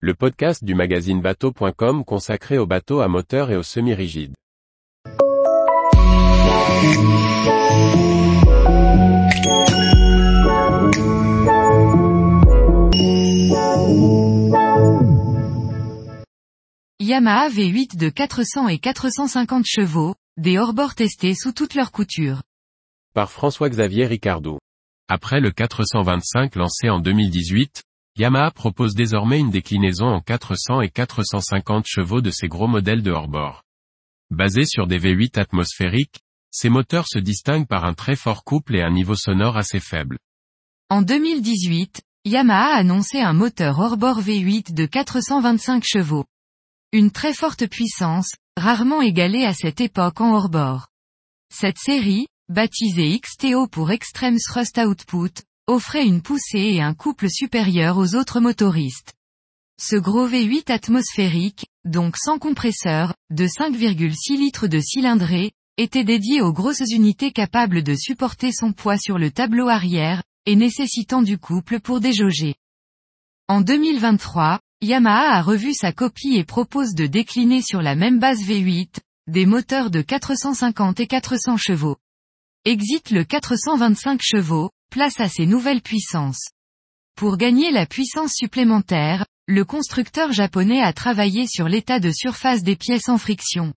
le podcast du magazine bateau.com consacré aux bateaux à moteur et aux semi-rigides. Yamaha V8 de 400 et 450 chevaux, des hors-bords testés sous toutes leurs coutures. Par François-Xavier Ricardou. Après le 425 lancé en 2018, Yamaha propose désormais une déclinaison en 400 et 450 chevaux de ses gros modèles de hors-bord. Basés sur des V8 atmosphériques, ces moteurs se distinguent par un très fort couple et un niveau sonore assez faible. En 2018, Yamaha a annoncé un moteur hors-bord V8 de 425 chevaux. Une très forte puissance, rarement égalée à cette époque en hors-bord. Cette série, baptisée XTO pour Extreme Thrust Output, offrait une poussée et un couple supérieur aux autres motoristes. Ce gros V8 atmosphérique, donc sans compresseur, de 5,6 litres de cylindrée, était dédié aux grosses unités capables de supporter son poids sur le tableau arrière, et nécessitant du couple pour déjauger. En 2023, Yamaha a revu sa copie et propose de décliner sur la même base V8, des moteurs de 450 et 400 chevaux. Exit le 425 chevaux, place à ses nouvelles puissances. Pour gagner la puissance supplémentaire, le constructeur japonais a travaillé sur l'état de surface des pièces en friction.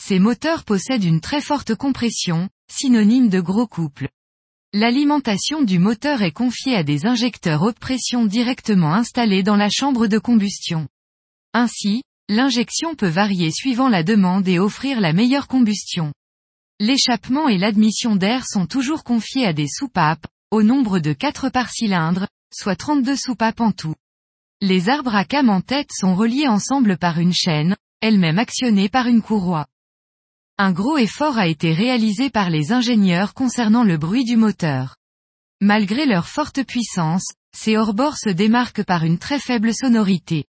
Ces moteurs possèdent une très forte compression, synonyme de gros couple. L'alimentation du moteur est confiée à des injecteurs haute pression directement installés dans la chambre de combustion. Ainsi, l'injection peut varier suivant la demande et offrir la meilleure combustion. L'échappement et l'admission d'air sont toujours confiés à des soupapes, au nombre de 4 par cylindre, soit 32 soupapes en tout. Les arbres à cam en tête sont reliés ensemble par une chaîne, elle-même actionnée par une courroie. Un gros effort a été réalisé par les ingénieurs concernant le bruit du moteur. Malgré leur forte puissance, ces hors-bords se démarquent par une très faible sonorité.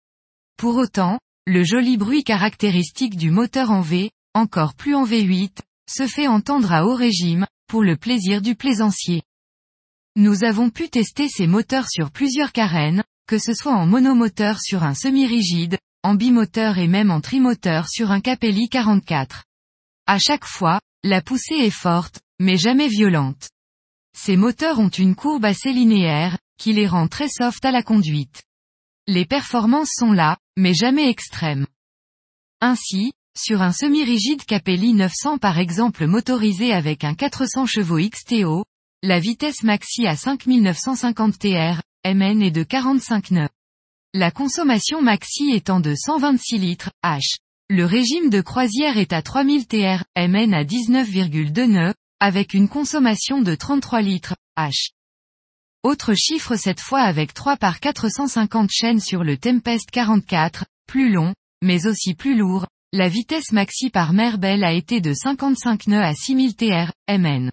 Pour autant, le joli bruit caractéristique du moteur en V, encore plus en V8, se fait entendre à haut régime, pour le plaisir du plaisancier. Nous avons pu tester ces moteurs sur plusieurs carènes, que ce soit en monomoteur sur un semi-rigide, en bimoteur et même en trimoteur sur un Capelli 44. À chaque fois, la poussée est forte, mais jamais violente. Ces moteurs ont une courbe assez linéaire, qui les rend très soft à la conduite. Les performances sont là, mais jamais extrêmes. Ainsi, sur un semi-rigide Capelli 900 par exemple motorisé avec un 400 chevaux XTO, la vitesse maxi à 5950 TR, MN est de 45 nœuds. La consommation maxi étant de 126 litres, H. Le régime de croisière est à 3000 TR, MN à 19,2 nœuds, avec une consommation de 33 litres, H. Autre chiffre cette fois avec 3 par 450 chaînes sur le Tempest 44, plus long, mais aussi plus lourd, la vitesse maxi par Merbel a été de 55 nœuds à 6000 TR, MN.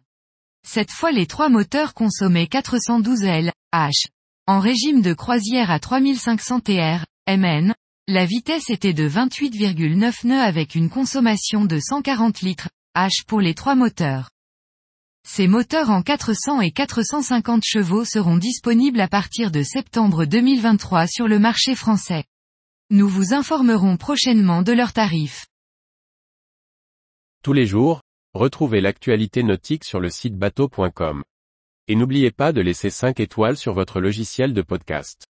Cette fois les trois moteurs consommaient 412 L, H. En régime de croisière à 3500 TR, MN, la vitesse était de 28,9 nœuds avec une consommation de 140 litres, H pour les trois moteurs. Ces moteurs en 400 et 450 chevaux seront disponibles à partir de septembre 2023 sur le marché français. Nous vous informerons prochainement de leurs tarifs. Tous les jours, retrouvez l'actualité nautique sur le site bateau.com. Et n'oubliez pas de laisser 5 étoiles sur votre logiciel de podcast.